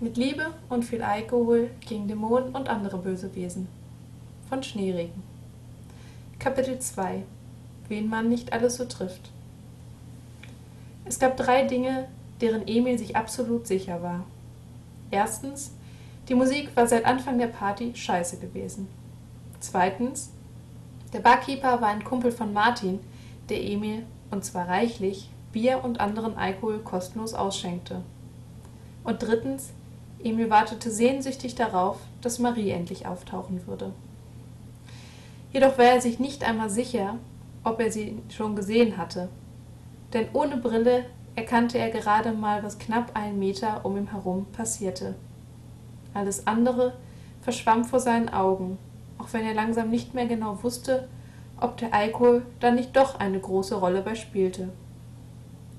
Mit Liebe und viel Alkohol gegen Dämonen und andere böse Wesen. Von Schneeregen. Kapitel 2 Wen man nicht alles so trifft. Es gab drei Dinge, deren Emil sich absolut sicher war. Erstens, die Musik war seit Anfang der Party scheiße gewesen. Zweitens, der Barkeeper war ein Kumpel von Martin, der Emil, und zwar reichlich, Bier und anderen Alkohol kostenlos ausschenkte. Und drittens, Emil wartete sehnsüchtig darauf, dass Marie endlich auftauchen würde. Jedoch war er sich nicht einmal sicher, ob er sie schon gesehen hatte, denn ohne Brille erkannte er gerade mal, was knapp einen Meter um ihn herum passierte. Alles andere verschwamm vor seinen Augen, auch wenn er langsam nicht mehr genau wusste, ob der Alkohol dann nicht doch eine große Rolle bei spielte.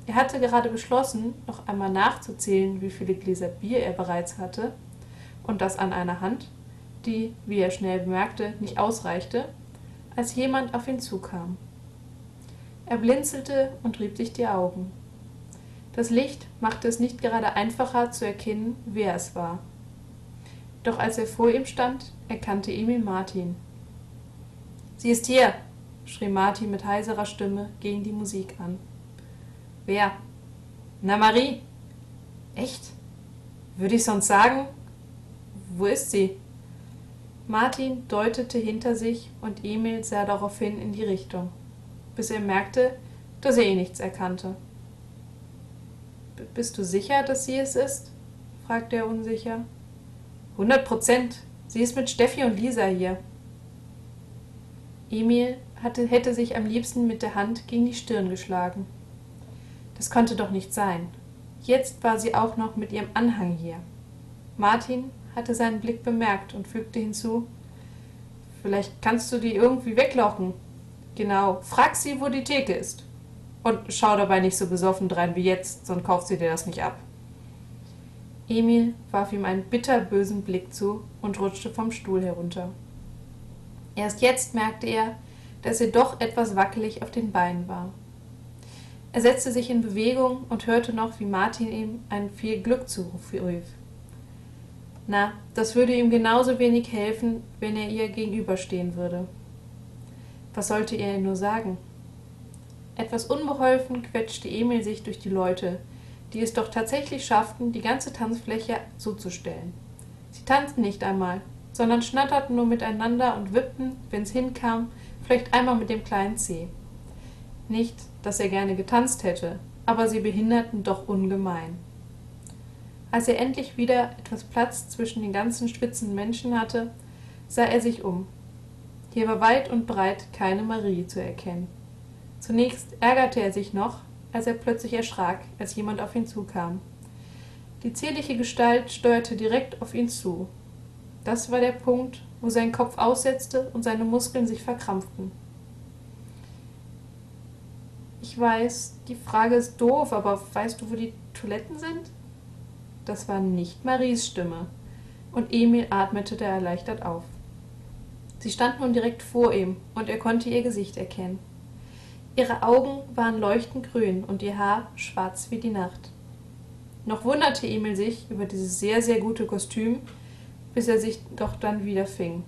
Er hatte gerade beschlossen, noch einmal nachzuzählen, wie viele Gläser Bier er bereits hatte, und das an einer Hand, die, wie er schnell bemerkte, nicht ausreichte, als jemand auf ihn zukam. Er blinzelte und rieb sich die Augen. Das Licht machte es nicht gerade einfacher zu erkennen, wer es war. Doch als er vor ihm stand, erkannte Emil Martin. Sie ist hier, schrie Martin mit heiserer Stimme gegen die Musik an. Wer? Na, Marie. Echt? Würde ich sonst sagen? Wo ist sie? Martin deutete hinter sich und Emil sah daraufhin in die Richtung, bis er merkte, dass er eh nichts erkannte. Bist du sicher, dass sie es ist? fragte er unsicher. Hundert Prozent. Sie ist mit Steffi und Lisa hier. Emil hatte, hätte sich am liebsten mit der Hand gegen die Stirn geschlagen. Das konnte doch nicht sein. Jetzt war sie auch noch mit ihrem Anhang hier. Martin hatte seinen Blick bemerkt und fügte hinzu Vielleicht kannst du die irgendwie weglocken. Genau, frag sie, wo die Theke ist. Und schau dabei nicht so besoffen drein wie jetzt, sonst kauft sie dir das nicht ab. Emil warf ihm einen bitterbösen Blick zu und rutschte vom Stuhl herunter. Erst jetzt merkte er, dass er doch etwas wackelig auf den Beinen war. Er setzte sich in Bewegung und hörte noch, wie Martin ihm ein viel Glück zurief. Na, das würde ihm genauso wenig helfen, wenn er ihr gegenüberstehen würde. Was sollte er ihr nur sagen? Etwas unbeholfen quetschte Emil sich durch die Leute, die es doch tatsächlich schafften, die ganze Tanzfläche zuzustellen. Sie tanzten nicht einmal, sondern schnatterten nur miteinander und wippten, wenn's hinkam, vielleicht einmal mit dem kleinen Zeh. Nicht, dass er gerne getanzt hätte, aber sie behinderten doch ungemein. Als er endlich wieder etwas Platz zwischen den ganzen schwitzenden Menschen hatte, sah er sich um. Hier war weit und breit keine Marie zu erkennen. Zunächst ärgerte er sich noch, als er plötzlich erschrak, als jemand auf ihn zukam. Die zierliche Gestalt steuerte direkt auf ihn zu. Das war der Punkt, wo sein Kopf aussetzte und seine Muskeln sich verkrampften. Weiß, die Frage ist doof, aber weißt du, wo die Toiletten sind? Das war nicht Maries Stimme, und Emil atmete da erleichtert auf. Sie stand nun direkt vor ihm, und er konnte ihr Gesicht erkennen. Ihre Augen waren leuchtend grün und ihr Haar schwarz wie die Nacht. Noch wunderte Emil sich über dieses sehr, sehr gute Kostüm, bis er sich doch dann wieder fing.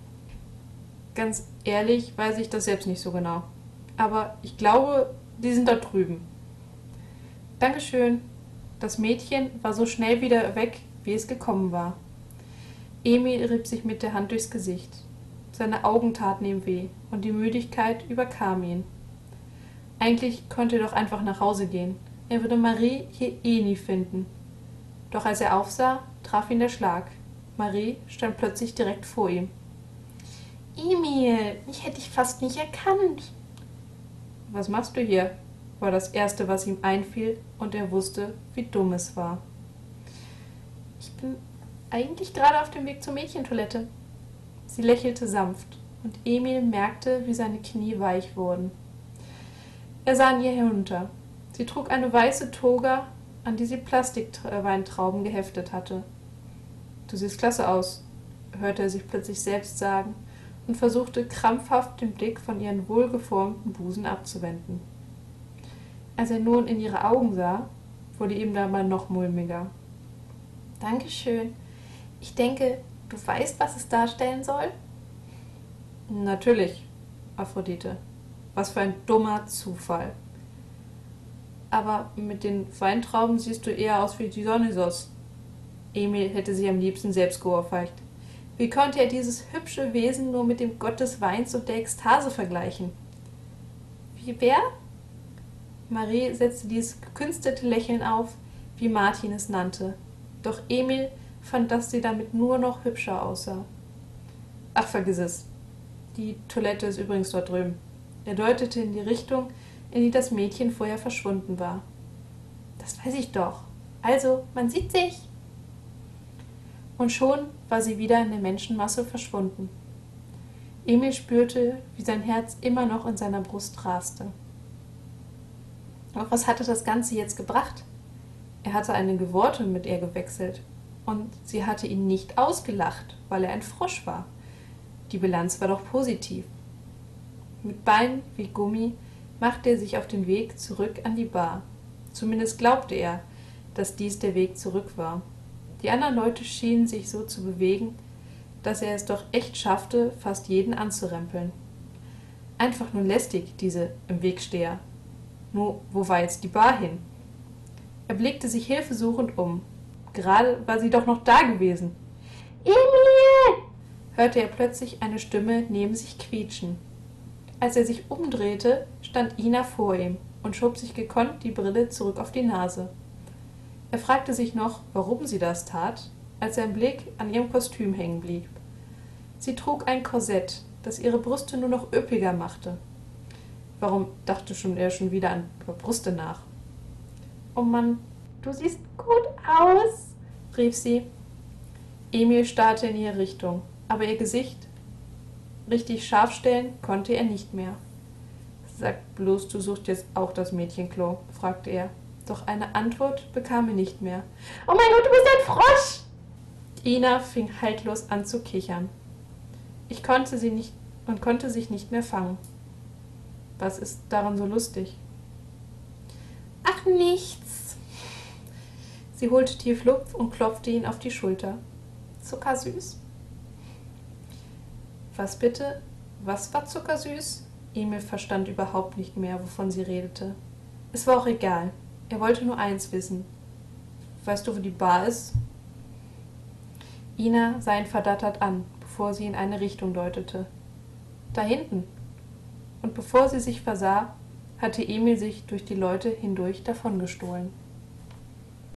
Ganz ehrlich weiß ich das selbst nicht so genau. Aber ich glaube, die sind da drüben. Dankeschön. Das Mädchen war so schnell wieder weg, wie es gekommen war. Emil rieb sich mit der Hand durchs Gesicht. Seine Augen taten ihm weh, und die Müdigkeit überkam ihn. Eigentlich konnte er doch einfach nach Hause gehen. Er würde Marie hier eh nie finden. Doch als er aufsah, traf ihn der Schlag. Marie stand plötzlich direkt vor ihm. Emil, ich hätte dich fast nicht erkannt. Was machst du hier? war das Erste, was ihm einfiel, und er wusste, wie dumm es war. Ich bin eigentlich gerade auf dem Weg zur Mädchentoilette. Sie lächelte sanft, und Emil merkte, wie seine Knie weich wurden. Er sah an ihr herunter. Sie trug eine weiße Toga, an die sie Plastikweintrauben geheftet hatte. Du siehst klasse aus, hörte er sich plötzlich selbst sagen und versuchte krampfhaft den Blick von ihren wohlgeformten Busen abzuwenden. Als er nun in ihre Augen sah, wurde ihm dabei noch mulmiger. Dankeschön. Ich denke, du weißt, was es darstellen soll? Natürlich, Aphrodite. Was für ein dummer Zufall. Aber mit den Weintrauben siehst du eher aus wie Dionysos. Emil hätte sich am liebsten selbst geohrfeigt. Wie konnte er dieses hübsche Wesen nur mit dem Gott des Weins und der Ekstase vergleichen? Wie wer? Marie setzte dieses gekünstelte Lächeln auf, wie Martin es nannte. Doch Emil fand, dass sie damit nur noch hübscher aussah. Ach, vergiss es. Die Toilette ist übrigens dort drüben. Er deutete in die Richtung, in die das Mädchen vorher verschwunden war. Das weiß ich doch. Also, man sieht sich. Und schon war sie wieder in der Menschenmasse verschwunden. Emil spürte, wie sein Herz immer noch in seiner Brust raste. Doch was hatte das Ganze jetzt gebracht? Er hatte einige Worte mit ihr gewechselt, und sie hatte ihn nicht ausgelacht, weil er ein Frosch war. Die Bilanz war doch positiv. Mit Beinen wie Gummi machte er sich auf den Weg zurück an die Bar. Zumindest glaubte er, dass dies der Weg zurück war. Die anderen Leute schienen sich so zu bewegen, dass er es doch echt schaffte, fast jeden anzurempeln. Einfach nur lästig, diese im Wegsteher. Nur, wo war jetzt die Bar hin? Er blickte sich hilfesuchend um. Gerade war sie doch noch da gewesen. Emil! hörte er plötzlich eine Stimme neben sich quietschen. Als er sich umdrehte, stand Ina vor ihm und schob sich gekonnt die Brille zurück auf die Nase. Er fragte sich noch, warum sie das tat, als sein Blick an ihrem Kostüm hängen blieb. Sie trug ein Korsett, das ihre Brüste nur noch üppiger machte. Warum dachte schon er schon wieder an Brüste nach? Oh Mann, du siehst gut aus, rief sie. Emil starrte in ihre Richtung, aber ihr Gesicht richtig scharf stellen konnte er nicht mehr. Sag bloß, du suchst jetzt auch das Mädchenklo, fragte er. Doch eine Antwort bekam er nicht mehr. Oh mein Gott, du bist ein Frosch! Ina fing haltlos an zu kichern. Ich konnte sie nicht und konnte sich nicht mehr fangen. Was ist daran so lustig? Ach, nichts. Sie holte tief Luft und klopfte ihn auf die Schulter. Zuckersüß? Was bitte? Was war zuckersüß? Emil verstand überhaupt nicht mehr, wovon sie redete. Es war auch egal. Er wollte nur eins wissen. Weißt du, wo die Bar ist? Ina sah ihn verdattert an, bevor sie in eine Richtung deutete. Da hinten. Und bevor sie sich versah, hatte Emil sich durch die Leute hindurch davongestohlen.